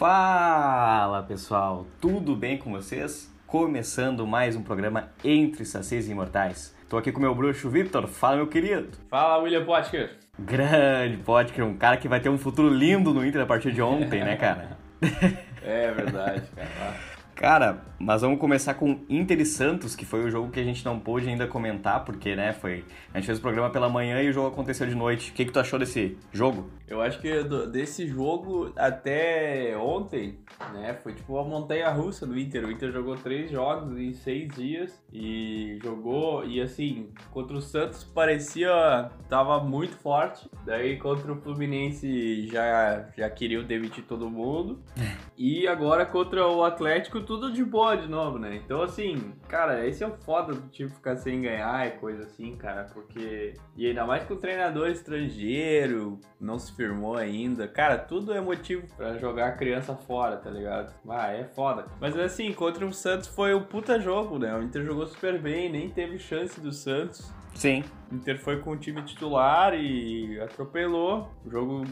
Fala pessoal, tudo bem com vocês? Começando mais um programa Entre Sacês e Imortais. Tô aqui com meu bruxo Victor, fala meu querido. Fala William Potker. Grande Potker, um cara que vai ter um futuro lindo no Inter a partir de ontem, né cara? é verdade, cara. Cara, mas vamos começar com Inter e Santos, que foi o jogo que a gente não pôde ainda comentar, porque, né, foi... A gente fez o programa pela manhã e o jogo aconteceu de noite. O que, que tu achou desse jogo? Eu acho que desse jogo até ontem, né, foi tipo uma montanha-russa do Inter. O Inter jogou três jogos em seis dias e jogou, e assim, contra o Santos parecia... tava muito forte. Daí contra o Fluminense já, já queriam demitir todo mundo. E agora contra o Atlético tudo de boa de novo, né? Então, assim, cara, esse é o foda do time ficar sem ganhar e coisa assim, cara, porque. E ainda mais com o treinador estrangeiro, não se firmou ainda. Cara, tudo é motivo para jogar a criança fora, tá ligado? Ah, é foda. Mas assim, contra o Santos foi um puta jogo, né? O Inter jogou super bem, nem teve chance do Santos. Sim. O Inter foi com o time titular e atropelou. O jogo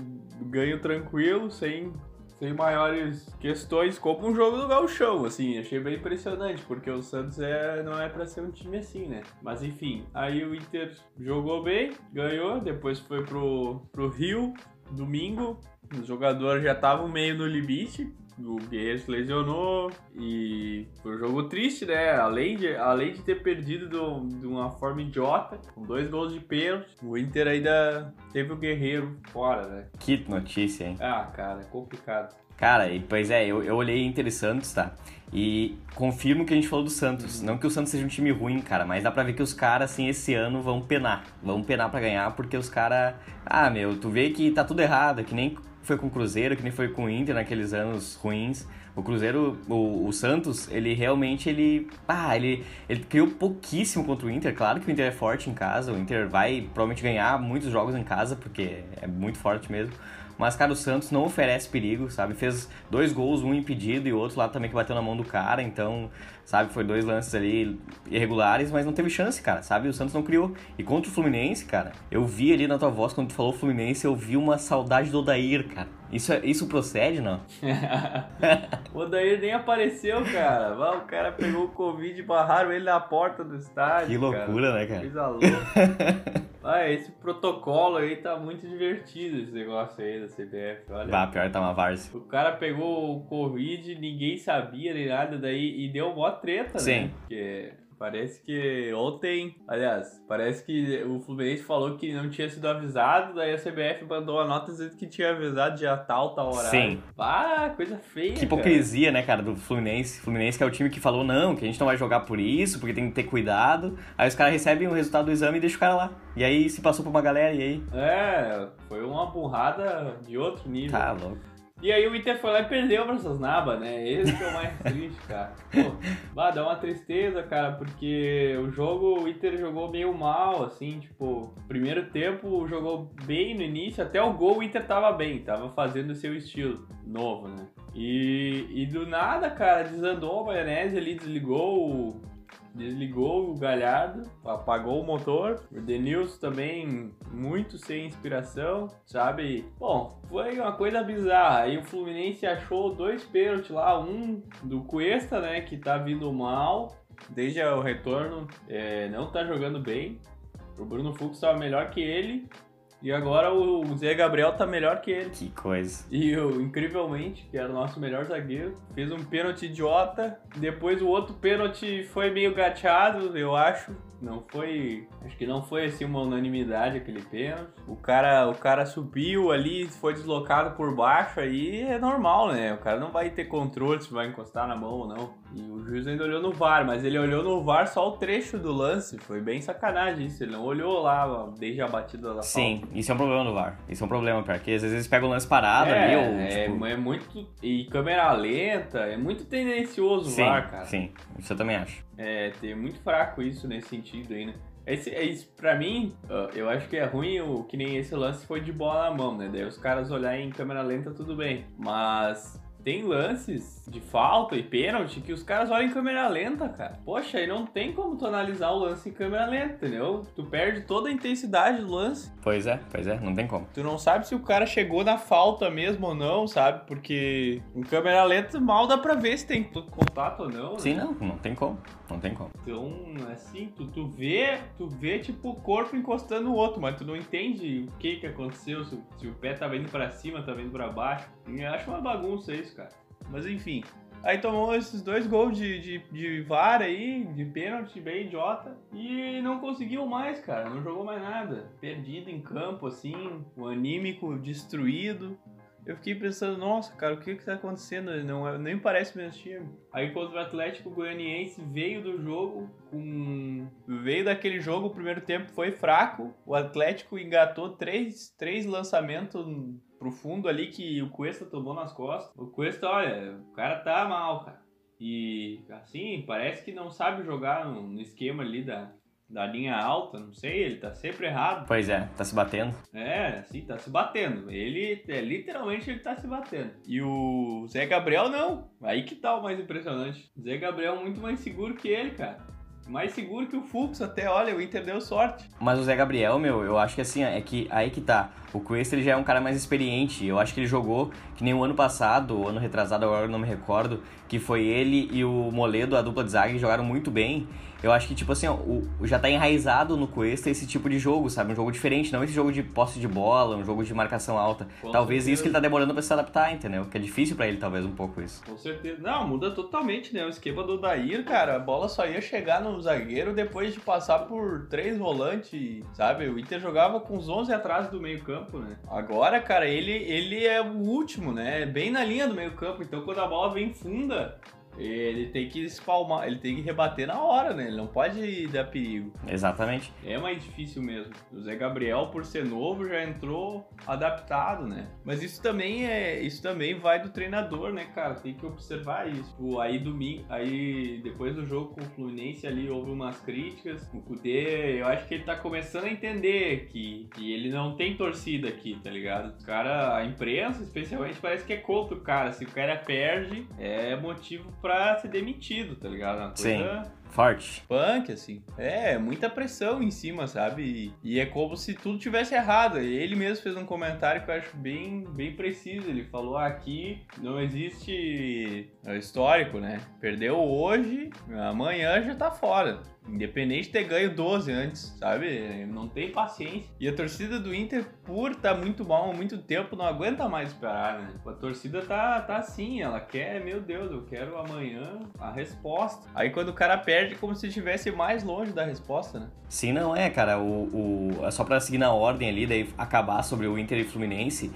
ganho tranquilo, sem sem maiores questões, como um jogo do Gauchão, assim, achei bem impressionante, porque o Santos é, não é para ser um time assim, né? Mas enfim, aí o Inter jogou bem, ganhou, depois foi pro, pro Rio, domingo, os jogadores já estavam meio no limite, o Guerreiro se lesionou e foi um jogo triste, né? Além de, além de ter perdido do, de uma forma idiota, com dois gols de pênalti, o Inter ainda teve o Guerreiro fora, né? Que notícia, hein? Ah, cara, é complicado. Cara, e, pois é, eu, eu olhei Inter e Santos, tá? E confirmo que a gente falou do Santos. Não que o Santos seja um time ruim, cara, mas dá pra ver que os caras, assim, esse ano vão penar. Vão penar para ganhar, porque os caras. Ah, meu, tu vê que tá tudo errado, que nem foi com o Cruzeiro, que nem foi com o Inter naqueles anos ruins. O Cruzeiro, o, o, Santos, ele realmente, ele, ah, ele, ele criou pouquíssimo contra o Inter. Claro que o Inter é forte em casa, o Inter vai provavelmente ganhar muitos jogos em casa, porque é muito forte mesmo. Mas, cara, o Santos não oferece perigo, sabe? Fez dois gols, um impedido e outro lá também que bateu na mão do cara. Então, sabe? Foi dois lances ali irregulares, mas não teve chance, cara, sabe? O Santos não criou. E contra o Fluminense, cara, eu vi ali na tua voz, quando tu falou Fluminense, eu vi uma saudade do Odair, cara. Isso, é, isso procede, não? o Odair nem apareceu, cara. O cara pegou o Covid e barraram ele na porta do estádio. Que loucura, cara. né, cara? Coisa louca. Ah, esse protocolo aí tá muito divertido, esse negócio aí da CBF, olha. Bah, pior tá uma várzea. O cara pegou o Covid, ninguém sabia nem nada daí e deu mó treta, Sim. né? Porque Parece que ontem, aliás, parece que o Fluminense falou que não tinha sido avisado, daí a CBF mandou a nota dizendo que tinha avisado dia tal, tal horário. Sim. Ah, coisa feia. Que hipocrisia, cara. né, cara, do Fluminense. Fluminense que é o time que falou, não, que a gente não vai jogar por isso, porque tem que ter cuidado. Aí os caras recebem o resultado do exame e deixam o cara lá. E aí se passou pra uma galera, e aí? É, foi uma burrada de outro nível. Tá louco. E aí o Inter foi lá e perdeu pra essas nabas, né? Esse que é o mais triste, cara. Pô, bah, dá uma tristeza, cara, porque o jogo, o Inter jogou meio mal, assim, tipo, primeiro tempo jogou bem no início, até o gol o Inter tava bem, tava fazendo o seu estilo novo, né? E, e do nada, cara, desandou a maionese ali, desligou desligou o Galhardo, apagou o motor. O Denilson também muito sem inspiração, sabe? Bom, foi uma coisa bizarra. Aí o Fluminense achou dois pênaltis lá, um do Cuesta, né, que tá vindo mal desde o retorno, é, não tá jogando bem. O Bruno Fux estava melhor que ele. E agora o Zé Gabriel tá melhor que ele. Que coisa. E o, incrivelmente, que era o nosso melhor zagueiro, fez um pênalti idiota. Depois o outro pênalti foi meio gateado, eu acho. Não foi. Acho que não foi assim uma unanimidade aquele pênalti. O cara, o cara subiu ali, foi deslocado por baixo, aí é normal, né? O cara não vai ter controle se vai encostar na mão ou não. E o juiz ainda olhou no VAR, mas ele olhou no VAR só o trecho do lance. Foi bem sacanagem isso. Ele não olhou lá desde a batida da Sim, falta. isso é um problema do VAR. Isso é um problema, porque às vezes pega o lance parado é, ali. Ou, é, tipo... é muito. E câmera lenta, é muito tendencioso o sim, VAR, cara. Sim, isso eu também acho. É, tem muito fraco isso nesse sentido aí, né? Esse, esse, pra mim, eu acho que é ruim o que nem esse lance foi de bola na mão, né? Daí os caras olharem em câmera lenta, tudo bem. Mas tem lances de falta e pênalti que os caras olham em câmera lenta, cara. Poxa, aí não tem como tu analisar o lance em câmera lenta, entendeu? Tu perde toda a intensidade do lance. Pois é, pois é, não tem como. Tu não sabe se o cara chegou na falta mesmo ou não, sabe? Porque em câmera lenta mal dá pra ver se tem contato ou não. Né? Sim, não, não tem como. Não tem como. Então, assim, tu, tu vê, tu vê tipo o corpo encostando no outro, mas tu não entende o que que aconteceu, se, se o pé tava indo pra cima, tava indo pra baixo. E eu acho uma bagunça isso, cara. Mas enfim. Aí tomou esses dois gols de, de, de VAR aí, de pênalti, bem idiota. E não conseguiu mais, cara. Não jogou mais nada. Perdido em campo, assim, o anímico destruído. Eu fiquei pensando, nossa, cara, o que que tá acontecendo? Não, é, nem parece mesmo time. Aí contra o Atlético Goianiense veio do jogo com... Veio daquele jogo, o primeiro tempo foi fraco. O Atlético engatou três, três lançamentos pro fundo ali que o Cuesta tomou nas costas. O Cuesta, olha, o cara tá mal, cara. E assim, parece que não sabe jogar no esquema ali da, da linha alta, não sei, ele tá sempre errado. Pois é, tá se batendo. É, sim, tá se batendo. Ele, é, literalmente, ele tá se batendo. E o Zé Gabriel não. Aí que tá o mais impressionante. Zé Gabriel é muito mais seguro que ele, cara. Mais seguro que o Fux até, olha, o Inter deu sorte. Mas o Zé Gabriel, meu, eu acho que assim, é que aí que tá. O Cuesta ele já é um cara mais experiente. Eu acho que ele jogou que nem o ano passado, o ano retrasado, agora eu não me recordo, que foi ele e o Moledo, a dupla de zaga, que jogaram muito bem. Eu acho que, tipo assim, ó, o, já tá enraizado no Cuesta esse tipo de jogo, sabe? Um jogo diferente, não esse jogo de posse de bola, um jogo de marcação alta. Com talvez certeza. isso que ele tá demorando pra se adaptar, entendeu? Que é difícil para ele, talvez, um pouco isso. Com certeza. Não, muda totalmente, né? O esquema do Dair, cara, a bola só ia chegar no zagueiro depois de passar por três volantes, sabe? O Inter jogava com os 11 atrás do meio campo, né? Agora, cara, ele, ele é o último, né? Bem na linha do meio campo. Então, quando a bola vem funda, ele tem que espalmar, ele tem que rebater na hora, né? Ele não pode dar perigo. Exatamente. É mais difícil mesmo. O Zé Gabriel, por ser novo, já entrou adaptado, né? Mas isso também é, isso também vai do treinador, né, cara? Tem que observar isso. O aí domingo, aí depois do jogo com o Fluminense ali houve umas críticas. O Kudê, eu acho que ele tá começando a entender que, que ele não tem torcida aqui, tá ligado? O cara, a imprensa, especialmente, parece que é contra o cara. Se o cara perde, é motivo pra pra ser demitido, tá ligado? Uma coisa Sim. Forte. Punk, assim. É, muita pressão em cima, sabe? E, e, é como se tudo tivesse errado. Ele mesmo fez um comentário que eu acho bem, bem preciso. Ele falou: ah, aqui não existe é histórico, né? Perdeu hoje, amanhã já tá fora. Independente de ter ganho 12 antes, sabe? Não tem paciência. E a torcida do Inter, por estar tá muito mal há muito tempo, não aguenta mais esperar, né? A torcida tá, tá assim, ela quer, meu Deus, eu quero amanhã a resposta. Aí quando o cara perde, é como se estivesse mais longe da resposta, né? Sim, não é, cara. O, o, é só pra seguir na ordem ali, daí acabar sobre o Inter e Fluminense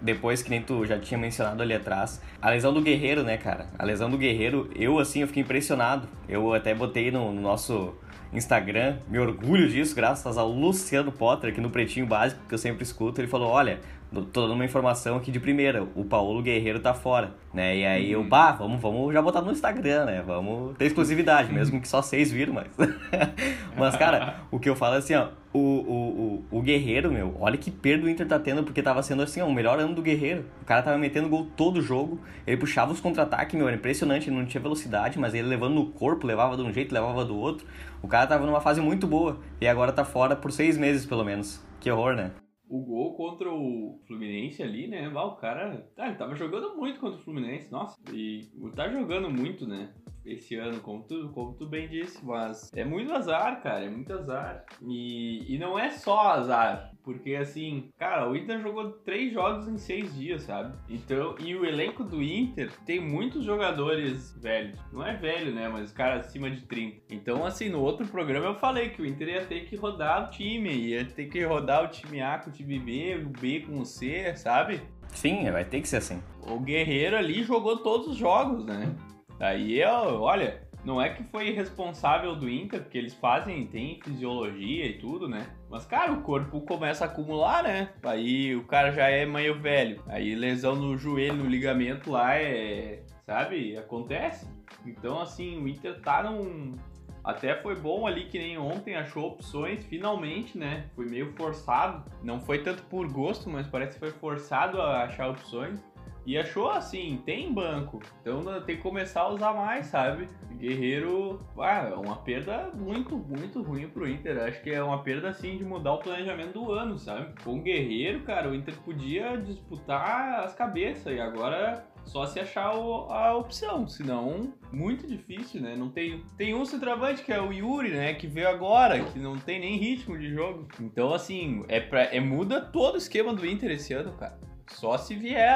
depois que nem tu já tinha mencionado ali atrás, a lesão do Guerreiro, né, cara? A lesão do Guerreiro, eu assim, eu fiquei impressionado. Eu até botei no, no nosso Instagram, me orgulho disso, graças ao Luciano Potter, aqui no Pretinho Básico, que eu sempre escuto. Ele falou: Olha, tô dando uma informação aqui de primeira, o Paulo Guerreiro tá fora, né? E aí eu, uhum. bah, vamos, vamos já botar no Instagram, né? Vamos ter exclusividade, mesmo que só seis viram, mas. mas, cara, o que eu falo é assim, ó, o, o, o, o Guerreiro, meu, olha que perda o Inter tá tendo, porque tava sendo assim, ó, o melhor ano do Guerreiro. O cara tava metendo gol todo jogo, ele puxava os contra-ataques, meu, era impressionante, ele não tinha velocidade, mas ele levando no corpo, levava de um jeito, levava do outro. O cara tava numa fase muito boa, e agora tá fora por seis meses, pelo menos. Que horror, né? O gol contra o Fluminense ali, né? o cara. Tá, ele tava jogando muito contra o Fluminense, nossa. E tá jogando muito, né? esse ano, como tu, como tu bem disse, mas é muito azar, cara, é muito azar. E, e não é só azar, porque assim, cara, o Inter jogou três jogos em seis dias, sabe? Então, e o elenco do Inter tem muitos jogadores velhos. Não é velho, né? Mas cara acima de 30. Então, assim, no outro programa eu falei que o Inter ia ter que rodar o time, ia ter que rodar o time A com o time B, o B com o C, sabe? Sim, vai ter que ser assim. O Guerreiro ali jogou todos os jogos, né? Aí, olha, não é que foi responsável do Inter, porque eles fazem, tem fisiologia e tudo, né? Mas, cara, o corpo começa a acumular, né? Aí o cara já é meio velho. Aí lesão no joelho, no ligamento lá é. Sabe? Acontece. Então, assim, o Inter tá num. Até foi bom ali que nem ontem achou opções, finalmente, né? Foi meio forçado. Não foi tanto por gosto, mas parece que foi forçado a achar opções. E achou assim, tem banco. Então tem que começar a usar mais, sabe? Guerreiro, ah, é uma perda muito, muito ruim pro Inter. Acho que é uma perda assim de mudar o planejamento do ano, sabe? Com o Guerreiro, cara, o Inter podia disputar as cabeças e agora só se achar o, a opção, senão muito difícil, né? Não tem tem um centroavante que é o Yuri, né, que veio agora, que não tem nem ritmo de jogo. Então assim, é pra, é muda todo o esquema do Inter esse ano, cara. Só se vier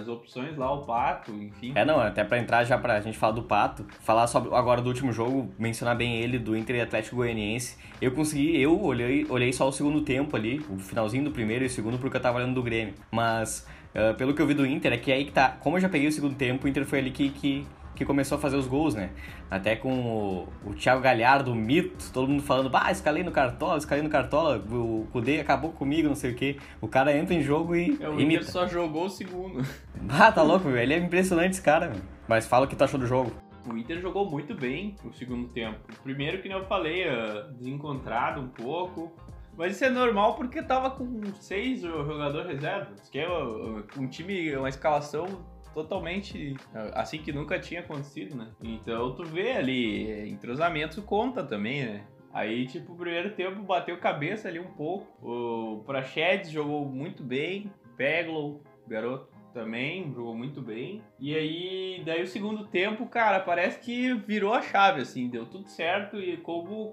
as opções lá, o Pato, enfim. É, não, até pra entrar já pra gente falar do Pato, falar sobre agora do último jogo, mencionar bem ele, do Inter e Atlético Goianiense. Eu consegui, eu olhei, olhei só o segundo tempo ali, o finalzinho do primeiro e o segundo, porque eu tava olhando do Grêmio. Mas, uh, pelo que eu vi do Inter, é que aí que tá, como eu já peguei o segundo tempo, o Inter foi ali que, que que começou a fazer os gols, né? Até com o, o Thiago Galhardo, o mito, todo mundo falando, bah, escalei no Cartola, escalei no Cartola, o Kudê acabou comigo, não sei o quê. O cara entra em jogo e é, o imita. Inter só jogou o segundo. Ah, tá louco, meu. Ele é impressionante esse cara, meu. Mas fala o que tu achou do jogo. O Inter jogou muito bem no segundo tempo. O primeiro, que nem eu falei, uh, desencontrado um pouco. Mas isso é normal porque tava com seis jogadores reservas, que é um time, uma escalação totalmente assim que nunca tinha acontecido, né? Então tu vê ali, entrosamento conta também, né? Aí, tipo, o primeiro tempo bateu cabeça ali um pouco. O Prachedes jogou muito bem. Peglo, garoto, também jogou muito bem. E aí, daí o segundo tempo, cara, parece que virou a chave, assim, deu tudo certo e como,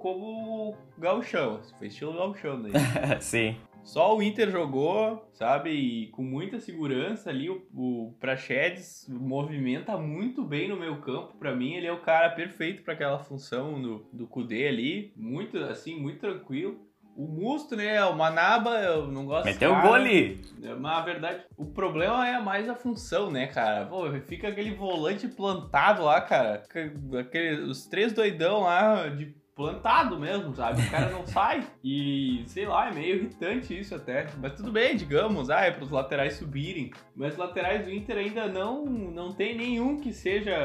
gauchão, assim, foi estilo gauchão daí. Sim. Só o Inter jogou, sabe? E com muita segurança ali. O, o Prachedes movimenta muito bem no meio campo. Para mim, ele é o cara perfeito para aquela função do, do Kudê ali. Muito, assim, muito tranquilo. O Musto, né? O Manaba, eu não gosto Meteu o gol ali. Mas na verdade, o problema é mais a função, né, cara? Pô, fica aquele volante plantado lá, cara. Aquele, os três doidão lá de plantado mesmo, sabe? O cara não sai. E, sei lá, é meio irritante isso até. Mas tudo bem, digamos, ah, é pros laterais subirem. Mas os laterais do Inter ainda não, não tem nenhum que seja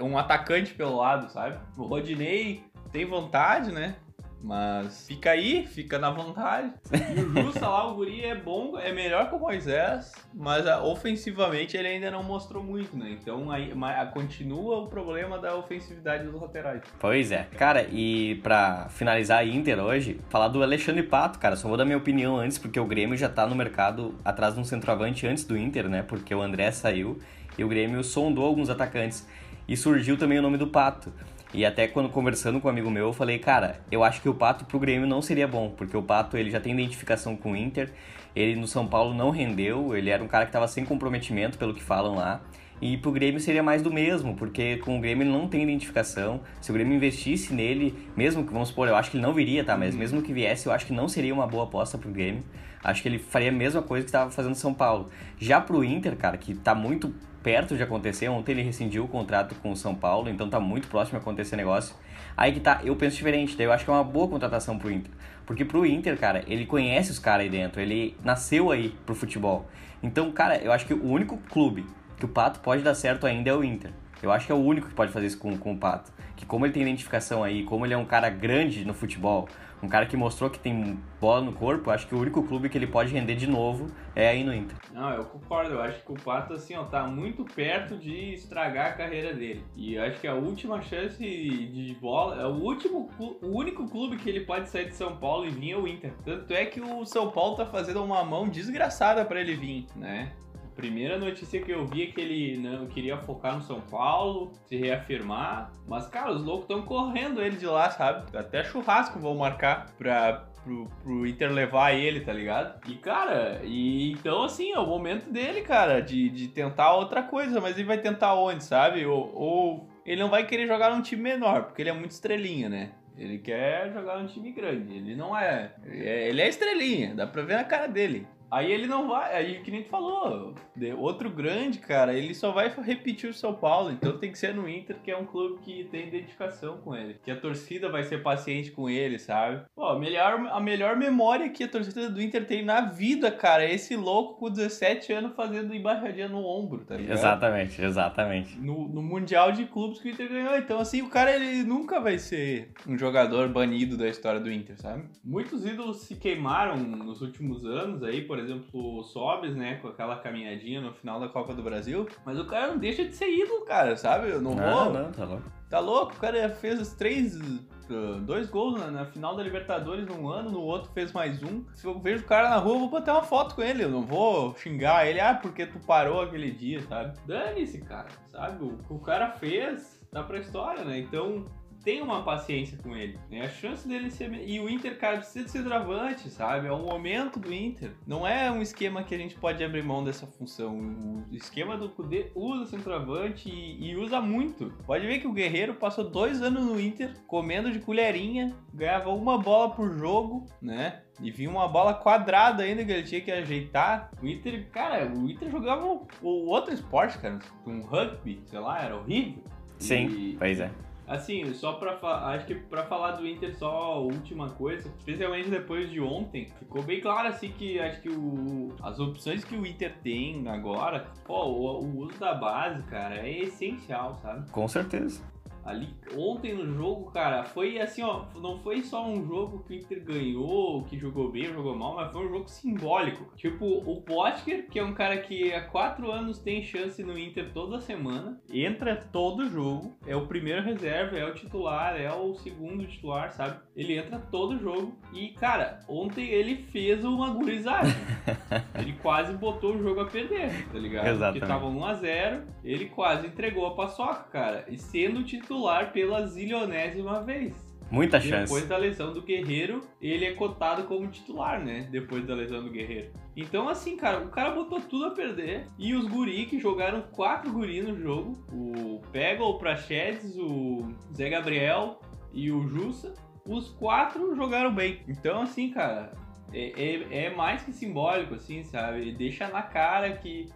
um atacante pelo lado, sabe? O Rodinei tem vontade, né? Mas fica aí, fica na vontade. E o Justa lá, o Guri é bom, é melhor que o Moisés, mas ofensivamente ele ainda não mostrou muito, né? Então aí, continua o problema da ofensividade dos laterais. Pois é. Cara, e pra finalizar a Inter hoje, falar do Alexandre Pato, cara, só vou dar minha opinião antes, porque o Grêmio já tá no mercado atrás de um centroavante antes do Inter, né? Porque o André saiu e o Grêmio sondou alguns atacantes. E surgiu também o nome do Pato. E até quando conversando com um amigo meu, eu falei, cara, eu acho que o Pato pro Grêmio não seria bom, porque o Pato ele já tem identificação com o Inter, ele no São Paulo não rendeu, ele era um cara que estava sem comprometimento, pelo que falam lá. E pro Grêmio seria mais do mesmo, porque com o Grêmio ele não tem identificação. Se o Grêmio investisse nele, mesmo que, vamos supor, eu acho que ele não viria, tá? Mas uhum. mesmo que viesse, eu acho que não seria uma boa aposta pro Grêmio. Acho que ele faria a mesma coisa que estava fazendo São Paulo. Já pro Inter, cara, que tá muito perto de acontecer. Ontem ele rescindiu o contrato com o São Paulo, então tá muito próximo de acontecer negócio. Aí que tá, eu penso diferente, daí eu acho que é uma boa contratação pro Inter. Porque pro Inter, cara, ele conhece os caras aí dentro, ele nasceu aí pro futebol. Então, cara, eu acho que o único clube que o Pato pode dar certo ainda é o Inter. Eu acho que é o único que pode fazer isso com, com o Pato. Que como ele tem identificação aí, como ele é um cara grande no futebol, um cara que mostrou que tem bola no corpo, acho que o único clube que ele pode render de novo é aí no Inter. Não, eu concordo, eu acho que o Pato, assim, ó, tá muito perto de estragar a carreira dele. E eu acho que a última chance de bola, é o último, o único clube que ele pode sair de São Paulo e vir é o Inter. Tanto é que o São Paulo tá fazendo uma mão desgraçada para ele vir, né? Primeira notícia que eu vi é que ele não queria focar no São Paulo, se reafirmar. Mas, cara, os loucos estão correndo ele de lá, sabe? Até churrasco vão marcar pra, pro, pro Inter levar ele, tá ligado? E, cara, e então, assim, é o momento dele, cara, de, de tentar outra coisa. Mas ele vai tentar onde, sabe? Ou, ou ele não vai querer jogar num time menor, porque ele é muito estrelinha, né? Ele quer jogar num time grande. Ele não é. Ele é estrelinha, dá pra ver na cara dele. Aí ele não vai, aí que nem tu falou, outro grande, cara, ele só vai repetir o São Paulo, então tem que ser no Inter, que é um clube que tem identificação com ele, que a torcida vai ser paciente com ele, sabe? Pô, a melhor, a melhor memória que a torcida do Inter tem na vida, cara, é esse louco com 17 anos fazendo embaixadinha no ombro, tá ligado? Exatamente, exatamente. No, no Mundial de Clubes que o Inter ganhou, então assim, o cara ele nunca vai ser um jogador banido da história do Inter, sabe? Muitos ídolos se queimaram nos últimos anos aí, por por exemplo, o Sobes, né, com aquela caminhadinha no final da Copa do Brasil, mas o cara não deixa de ser ídolo, cara, sabe? Eu não vou. Não, não, tá louco. Tá louco? O cara fez os três. uh, Dois gols na, na final da Libertadores num ano, no outro fez mais um. Se eu vejo o cara na rua, eu vou bater uma foto com ele. Eu não vou xingar ele, ah, porque tu parou aquele dia, sabe? Dane-se, cara, sabe? O que o cara fez tá pra história, né? Então, tem uma paciência com ele. Né? A chance dele ser. E o Inter, cara, precisa de centroavante, sabe? É o momento do Inter. Não é um esquema que a gente pode abrir mão dessa função. O esquema do Kudê usa centroavante e, e usa muito. Pode ver que o Guerreiro passou dois anos no Inter, comendo de colherinha, ganhava uma bola por jogo, né? E vinha uma bola quadrada ainda que ele tinha que ajeitar. O Inter, cara, o Inter jogava o, o outro esporte, cara. Um rugby, sei lá, era horrível. Sim, E- pois é. Assim, só pra falar, acho que pra falar do Inter, só a última coisa, especialmente depois de ontem, ficou bem claro assim que acho que o, as opções que o Inter tem agora, pô, o, o uso da base, cara, é essencial, sabe? Com certeza. Ali, ontem no jogo, cara, foi assim, ó, não foi só um jogo que o Inter ganhou, que jogou bem, jogou mal, mas foi um jogo simbólico. Tipo, o Potker, que é um cara que há quatro anos tem chance no Inter toda semana, entra todo jogo, é o primeiro reserva, é o titular, é o segundo titular, sabe? Ele entra todo jogo e, cara, ontem ele fez uma gurizagem. ele quase botou o jogo a perder, tá ligado? Exatamente. Porque tava 1x0, ele quase entregou a paçoca, cara. E sendo titular pela zilionésima vez. Muita Depois chance. da lesão do Guerreiro, ele é cotado como titular, né? Depois da lesão do Guerreiro. Então, assim, cara, o cara botou tudo a perder. E os guri que jogaram quatro guri no jogo: o Pega, o Prachedes, o Zé Gabriel e o Jussa. Os quatro jogaram bem. Então, assim, cara, é, é, é mais que simbólico, assim, sabe? Deixa na cara que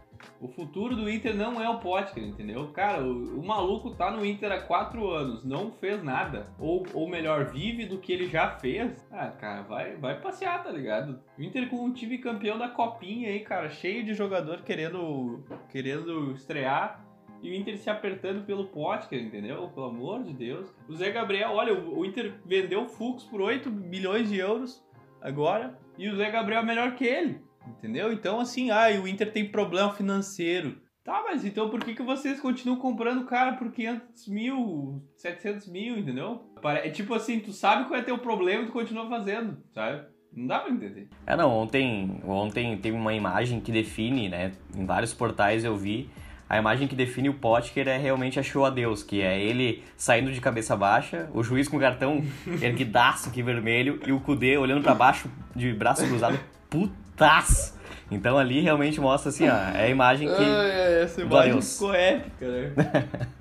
o futuro do Inter não é o Potker, entendeu? Cara, o, o maluco tá no Inter há quatro anos, não fez nada. Ou, ou melhor, vive do que ele já fez. Ah, cara, vai, vai passear, tá ligado? O Inter com um time campeão da copinha aí, cara, cheio de jogador querendo, querendo estrear. E o Inter se apertando pelo Potker, entendeu? Pelo amor de Deus. O Zé Gabriel, olha, o Inter vendeu o Fux por 8 milhões de euros agora. E o Zé Gabriel é melhor que ele. Entendeu? Então, assim, ah, o Inter tem problema financeiro. Tá, mas então por que, que vocês continuam comprando o cara por 500 mil, 700 mil, entendeu? É tipo assim, tu sabe qual é teu problema e tu continua fazendo, sabe? Não dá pra entender. É, não, ontem, ontem teve uma imagem que define, né? Em vários portais eu vi. A imagem que define o Potker é realmente achou a Deus, que é ele saindo de cabeça baixa, o juiz com o cartão erguidaço aqui vermelho e o Kudê olhando pra baixo de braço cruzado, putaço. Então ali realmente mostra assim, ó, é a imagem que Ai, essa imagem Deus. ficou épica, né?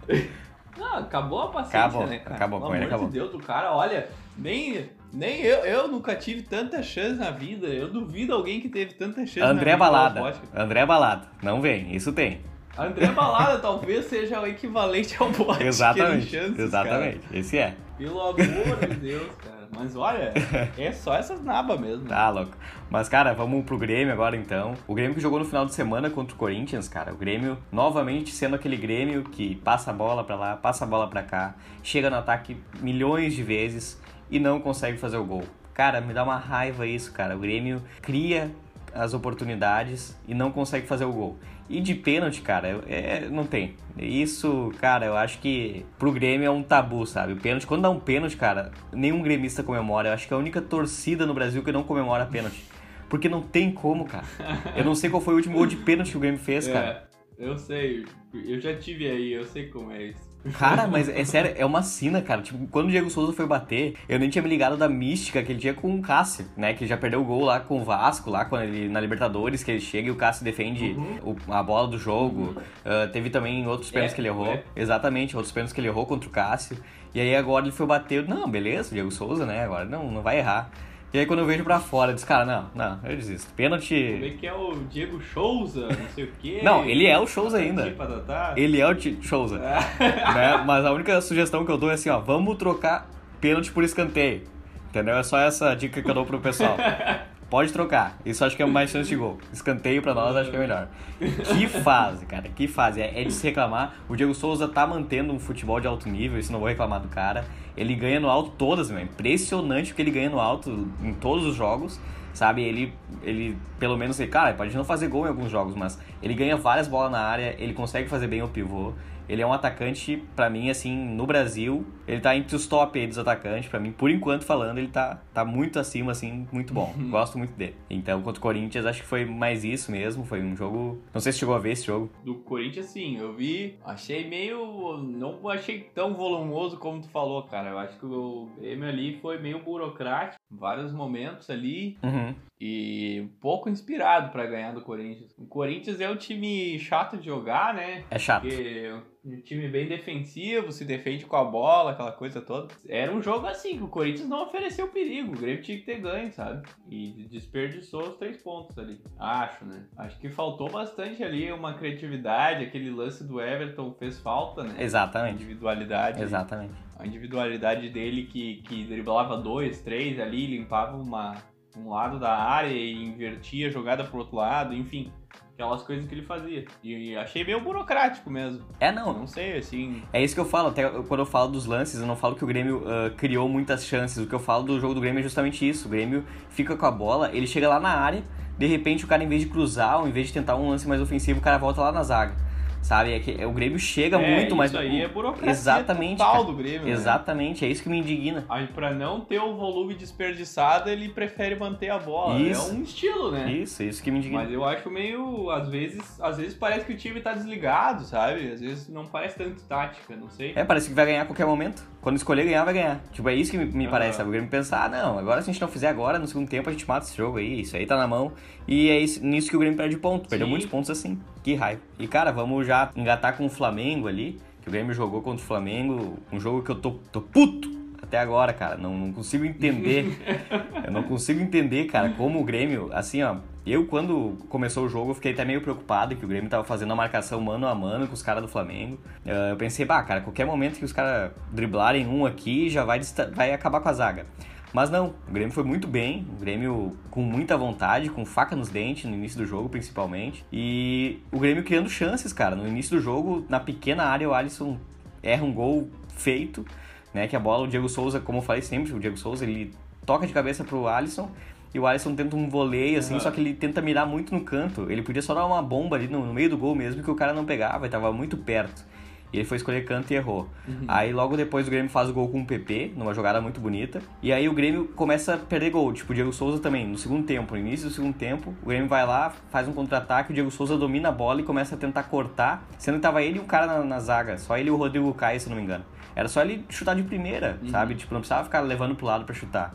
Não, acabou a paciência, Acabou, né, cara? acabou, Pelo com ele amor acabou. de Deus, o cara, olha, nem, nem eu, eu nunca tive tanta chance na vida. Eu duvido alguém que teve tanta chance na André vida. igual o Balada. André Balada. Não vem, isso tem. André Balada talvez seja o equivalente ao Potker Exatamente. chances, exatamente. Esse é. cara. Pelo amor de Deus, cara. Mas olha, é só essas nabas mesmo. Tá louco. Mas, cara, vamos pro Grêmio agora então. O Grêmio que jogou no final de semana contra o Corinthians, cara. O Grêmio novamente sendo aquele Grêmio que passa a bola pra lá, passa a bola pra cá, chega no ataque milhões de vezes e não consegue fazer o gol. Cara, me dá uma raiva isso, cara. O Grêmio cria as oportunidades e não consegue fazer o gol. E de pênalti, cara, é, não tem. Isso, cara, eu acho que pro Grêmio é um tabu, sabe? O pênalti, quando dá um pênalti, cara, nenhum gremista comemora. Eu acho que é a única torcida no Brasil que não comemora pênalti. Porque não tem como, cara. Eu não sei qual foi o último gol de pênalti que o Grêmio fez, cara. É, eu sei. Eu já tive aí, eu sei como é isso. Cara, mas é sério, é uma sina, cara. Tipo, quando o Diego Souza foi bater, eu nem tinha me ligado da mística que ele tinha com o Cássio, né? Que já perdeu o gol lá com o Vasco, lá quando ele na Libertadores, que ele chega e o Cássio defende o- a bola do jogo. Ah, teve também outros pênaltis É, que ele errou. é. Exatamente, outros pênaltis que ele errou contra o Cássio. E aí agora ele foi bater. Não, beleza, o Diego Souza, né? Agora não, não vai errar. E aí quando eu vejo pra fora, eu disse, cara, não, não, eu desisto. Como Pênalti. é que é o Diego Souza, não sei o quê. Não, ele é o Souza ainda. Patati, patatá. Ele é o Souza. né? Mas a única sugestão que eu dou é assim, ó, vamos trocar pênalti por escanteio. Entendeu? É só essa dica que eu dou pro pessoal. Pode trocar. Isso acho que é mais chance de gol. Escanteio pra nós acho que é melhor. Que fase, cara. Que fase. É, é de se reclamar. O Diego Souza tá mantendo um futebol de alto nível, isso não vou reclamar do cara. Ele ganha no alto todas, meu. Impressionante o que ele ganha no alto em todos os jogos. Sabe? Ele, ele pelo menos, ele, cara, pode não fazer gol em alguns jogos, mas ele ganha várias bolas na área, ele consegue fazer bem o pivô. Ele é um atacante, para mim, assim, no Brasil, ele tá entre os top aí dos atacantes. para mim, por enquanto falando, ele tá, tá muito acima, assim, muito bom. Uhum. Gosto muito dele. Então, contra o Corinthians, acho que foi mais isso mesmo. Foi um jogo. Não sei se chegou a ver esse jogo. Do Corinthians, sim, eu vi. Achei meio. Não achei tão volumoso como tu falou, cara. Eu acho que o Grêmio ali foi meio burocrático. Vários momentos ali. Uhum. E pouco inspirado para ganhar do Corinthians. O Corinthians é um time chato de jogar, né? É chato. Porque um time bem defensivo, se defende com a bola, aquela coisa toda. Era um jogo assim, que o Corinthians não ofereceu perigo. O Grêmio tinha que ter ganho, sabe? E desperdiçou os três pontos ali. Acho, né? Acho que faltou bastante ali uma criatividade. Aquele lance do Everton fez falta, né? Exatamente. A individualidade. Exatamente. A individualidade dele que, que driblava dois, três ali, limpava uma, um lado da área e invertia a jogada pro outro lado, enfim aquelas coisas que ele fazia. E achei meio burocrático mesmo. É, não. Não sei, assim. É isso que eu falo, até quando eu falo dos lances, eu não falo que o Grêmio uh, criou muitas chances. O que eu falo do jogo do Grêmio é justamente isso. O Grêmio fica com a bola, ele chega lá na área, de repente o cara, em vez de cruzar, ou em vez de tentar um lance mais ofensivo, o cara volta lá na zaga. Sabe? É que é, o Grêmio chega é, muito mais. Isso aí é burocracia Exatamente, total do Grêmio. Né? Exatamente, né? é isso que me indigna. Aí, pra não ter o volume desperdiçado, ele prefere manter a bola. Isso. É um estilo, né? Isso, isso que me indigna. Mas eu acho meio. Às vezes, às vezes parece que o time tá desligado, sabe? Às vezes não parece tanto tática, não sei. É, parece que vai ganhar a qualquer momento. Quando escolher ganhar, vai ganhar. Tipo, é isso que me, me uhum. parece, sabe? O Grêmio pensar, ah, não, agora se a gente não fizer agora, no segundo tempo a gente mata esse jogo aí, isso aí tá na mão. E é isso, nisso que o Grêmio perde ponto. Perdeu Sim. muitos pontos assim. Que raiva. E, cara, vamos já engatar com o Flamengo ali, que o Grêmio jogou contra o Flamengo, um jogo que eu tô, tô puto até agora, cara. Não, não consigo entender. eu não consigo entender, cara, como o Grêmio, assim, ó. Eu, quando começou o jogo, fiquei até meio preocupado que o Grêmio tava fazendo a marcação mano a mano com os caras do Flamengo. Eu pensei, bah, cara, qualquer momento que os caras driblarem um aqui, já vai, vai acabar com a zaga. Mas não, o Grêmio foi muito bem, o Grêmio com muita vontade, com faca nos dentes no início do jogo, principalmente. E o Grêmio criando chances, cara. No início do jogo, na pequena área, o Alisson erra um gol feito, né? Que a bola, o Diego Souza, como eu falei sempre, o Diego Souza, ele toca de cabeça pro Alisson e o Alisson tenta um voleio, assim, uhum. só que ele tenta mirar muito no canto. Ele podia só dar uma bomba ali no, no meio do gol mesmo, que o cara não pegava, ele tava muito perto. E ele foi escolher canto e errou. Uhum. Aí logo depois o Grêmio faz o gol com o PP, numa jogada muito bonita. E aí o Grêmio começa a perder gol. Tipo, o Diego Souza também, no segundo tempo, no início do segundo tempo, o Grêmio vai lá, faz um contra-ataque, o Diego Souza domina a bola e começa a tentar cortar, sendo que tava ele e um cara na, na zaga, só ele e o Rodrigo Caio, se não me engano. Era só ele chutar de primeira, uhum. sabe? Tipo, não precisava ficar levando pro lado para chutar.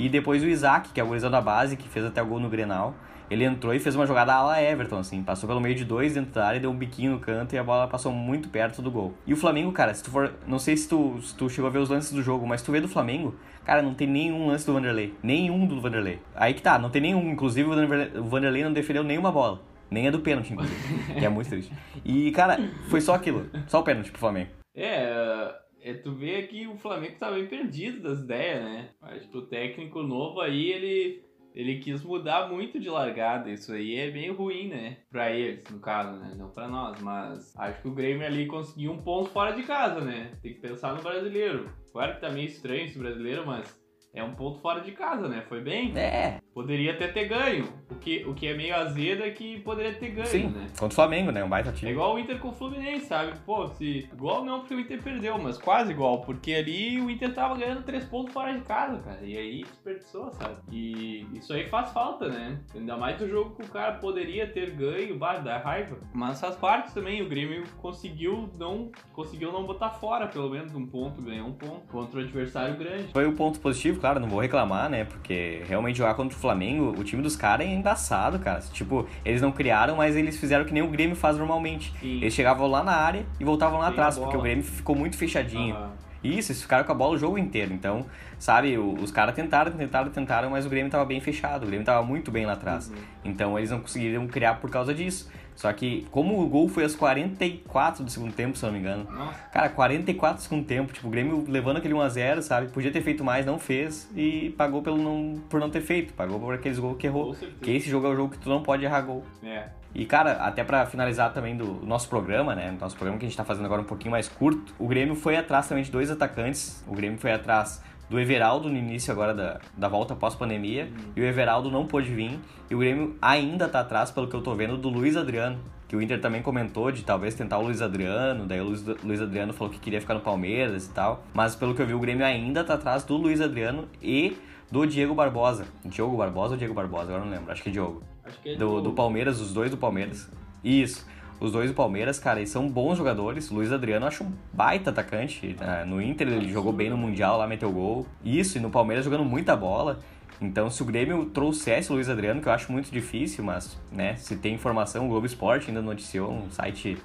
E depois o Isaac, que é o goleiro da base, que fez até o gol no Grenal. Ele entrou e fez uma jogada à la Everton, assim. Passou pelo meio de dois dentro da área, deu um biquinho no canto e a bola passou muito perto do gol. E o Flamengo, cara, se tu for. Não sei se tu, se tu chegou a ver os lances do jogo, mas tu vê do Flamengo, cara, não tem nenhum lance do Vanderlei. Nenhum do Vanderlei. Aí que tá, não tem nenhum. Inclusive o Vanderlei não defendeu nenhuma bola. Nem a do pênalti, inclusive. que é muito triste. E, cara, foi só aquilo. Só o pênalti pro Flamengo. É, é, tu vê que o Flamengo tá bem perdido das ideias, né? Acho que o técnico novo aí, ele ele quis mudar muito de largada. Isso aí é meio ruim, né? Pra eles, no caso, né? Não pra nós. Mas acho que o Grêmio ali conseguiu um ponto fora de casa, né? Tem que pensar no brasileiro. Claro que tá meio estranho esse brasileiro, mas é um ponto fora de casa, né? Foi bem. É. Poderia até ter ganho. O que, o que é meio azedo é que poderia ter ganho, Sim, né? Contra o Flamengo, né? Um baita time. É igual o Inter com o Fluminense, sabe? Pô, se. Igual não, porque o Inter perdeu, mas quase igual. Porque ali o Inter tava ganhando três pontos fora de casa, cara. E aí desperdiçou, sabe? E isso aí faz falta, né? Ainda mais o jogo que o cara poderia ter ganho, bah, dá raiva. Mas faz parte também. O Grêmio conseguiu não. Conseguiu não botar fora, pelo menos, um ponto, ganhou um ponto contra o adversário grande. Foi o um ponto positivo, claro, não vou reclamar né? Porque realmente jogar contra o Flamengo, o time dos caras é embaçado, cara. Tipo, eles não criaram, mas eles fizeram que nem o Grêmio faz normalmente. Sim. Eles chegavam lá na área e voltavam lá atrás, porque o Grêmio ficou muito fechadinho. Uhum. Isso, eles ficaram com a bola o jogo inteiro. Então, sabe, os caras tentaram, tentaram, tentaram, mas o Grêmio tava bem fechado. O Grêmio tava muito bem lá atrás. Uhum. Então, eles não conseguiram criar por causa disso. Só que, como o gol foi aos 44 do segundo tempo, se não me engano. Nossa. Cara, 44 do segundo tempo. Tipo, o Grêmio levando aquele 1x0, sabe? Podia ter feito mais, não fez. E pagou pelo não, por não ter feito. Pagou por aqueles gols que errou. Que esse jogo é o jogo que tu não pode errar gol. É. E, cara, até para finalizar também do nosso programa, né? Nosso programa que a gente tá fazendo agora um pouquinho mais curto. O Grêmio foi atrás também de dois atacantes. O Grêmio foi atrás do Everaldo no início agora da, da volta pós-pandemia, uhum. e o Everaldo não pôde vir, e o Grêmio ainda tá atrás, pelo que eu tô vendo, do Luiz Adriano, que o Inter também comentou de talvez tentar o Luiz Adriano, daí o Luiz, Luiz Adriano falou que queria ficar no Palmeiras e tal, mas pelo que eu vi, o Grêmio ainda tá atrás do Luiz Adriano e do Diego Barbosa. Diogo Barbosa ou Diego Barbosa? Agora não lembro, acho que é Diogo. Acho que é do, do Palmeiras, os dois do Palmeiras. Isso. Os dois do Palmeiras, cara, eles são bons jogadores. Luiz Adriano acho um baita atacante. Né? No Inter ele jogou bem no Mundial, lá meteu gol. Isso, e no Palmeiras jogando muita bola. Então, se o Grêmio trouxesse o Luiz Adriano, que eu acho muito difícil, mas, né, se tem informação, o Globo Esporte ainda noticiou, um site,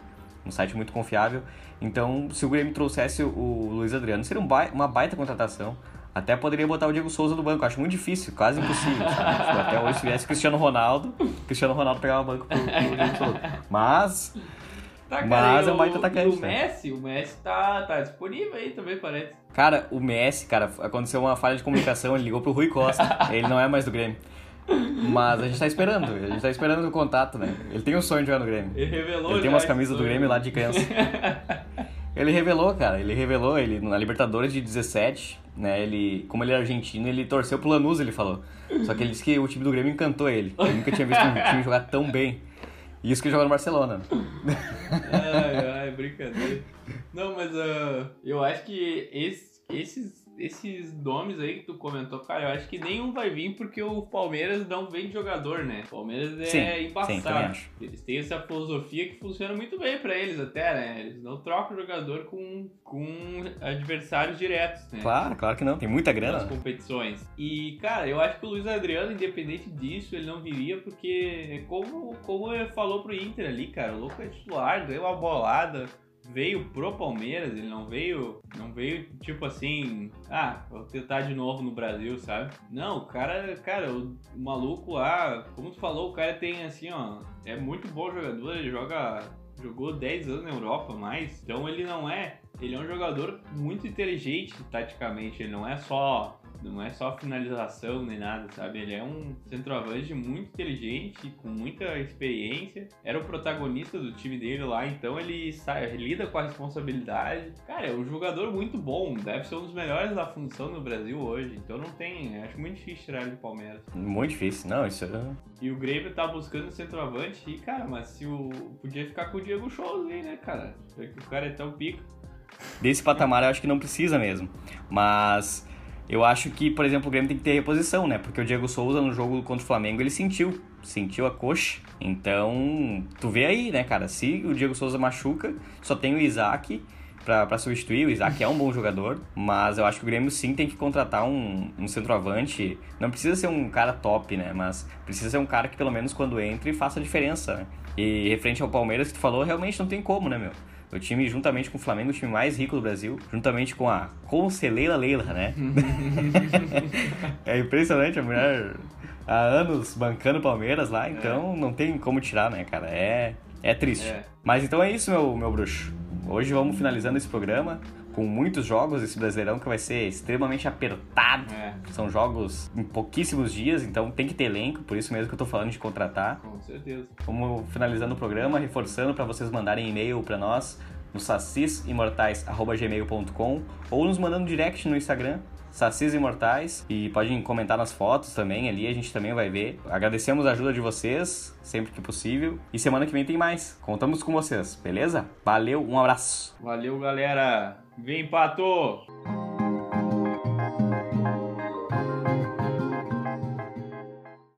um site muito confiável. Então, se o Grêmio trouxesse o Luiz Adriano, seria um uma baita contratação. Até poderia botar o Diego Souza no banco, acho muito difícil, quase impossível. Tipo, até hoje, se viesse Cristiano Ronaldo, Cristiano Ronaldo pegava o banco pro, pro Diego Souza. Mas. Tá, cara, mas é um baita atacante. o né? Messi, o Messi tá, tá disponível aí também, parece. Cara, o Messi, cara, aconteceu uma falha de comunicação, ele ligou pro Rui Costa. ele não é mais do Grêmio. Mas a gente tá esperando, a gente tá esperando o contato, né? Ele tem um sonho de jogar no Grêmio. Ele revelou Ele tem umas camisas do Grêmio lá de criança. ele revelou, cara, ele revelou, ele na Libertadores de 17, né? Ele, como ele é argentino, ele torceu pro Lanús, ele falou. Só que ele disse que o time do Grêmio encantou ele. Ele nunca tinha visto um time jogar tão bem. E isso que ele joga no Barcelona. ai, ai, brincadeira. Não, mas uh, eu acho que esse, esses esses nomes aí que tu comentou, cara, eu acho que nenhum vai vir porque o Palmeiras não vem de jogador, né? O Palmeiras é sim, embaçado. Sim, eles têm essa filosofia que funciona muito bem para eles até, né? Eles não trocam jogador com, com adversários diretos, né? Claro, claro que não. Tem muita grana. Nas competições. E, cara, eu acho que o Luiz Adriano, independente disso, ele não viria porque, como, como ele falou pro Inter ali, cara, o louco é titular, ganhou uma bolada veio pro Palmeiras, ele não veio, não veio tipo assim, ah, vou tentar de novo no Brasil, sabe? Não, o cara, cara, o, o maluco lá, como tu falou, o cara tem assim, ó, é muito bom jogador, ele joga jogou 10 anos na Europa mais, então ele não é, ele é um jogador muito inteligente taticamente, ele não é só não é só finalização nem nada, sabe? Ele é um centroavante muito inteligente, com muita experiência. Era o protagonista do time dele lá, então ele sai, lida com a responsabilidade. Cara, é um jogador muito bom, deve ser um dos melhores da função no Brasil hoje. Então não tem, acho muito difícil tirar ele do Palmeiras. Muito difícil, não, isso é... E o Grêmio tá buscando centroavante e, cara, mas se o podia ficar com o Diego aí, né, cara? Porque o cara é tão pico. Desse patamar eu acho que não precisa mesmo. Mas eu acho que, por exemplo, o Grêmio tem que ter reposição, né? Porque o Diego Souza no jogo contra o Flamengo ele sentiu, sentiu a coxa. Então, tu vê aí, né, cara? Se o Diego Souza machuca, só tem o Isaac para substituir. O Isaac é um bom jogador, mas eu acho que o Grêmio sim tem que contratar um, um centroavante. Não precisa ser um cara top, né? Mas precisa ser um cara que pelo menos quando entre faça diferença, né? E referente ao Palmeiras que tu falou, realmente não tem como, né, meu? O time, juntamente com o Flamengo, o time mais rico do Brasil, juntamente com a Conselheira Leila, né? é impressionante, a mulher há anos bancando Palmeiras lá, então é. não tem como tirar, né, cara? É, é triste. É. Mas então é isso, meu, meu bruxo. Hoje vamos finalizando esse programa com muitos jogos, esse Brasileirão que vai ser extremamente apertado. É. São jogos em pouquíssimos dias, então tem que ter elenco, por isso mesmo que eu tô falando de contratar. Com certeza. Vamos finalizando o programa, reforçando para vocês mandarem e-mail para nós no sacisimortais.gmail.com ou nos mandando direct no Instagram, Sacis Imortais, e podem comentar nas fotos também ali, a gente também vai ver. Agradecemos a ajuda de vocês, sempre que possível, e semana que vem tem mais. Contamos com vocês, beleza? Valeu, um abraço. Valeu, galera. Vem, Pato!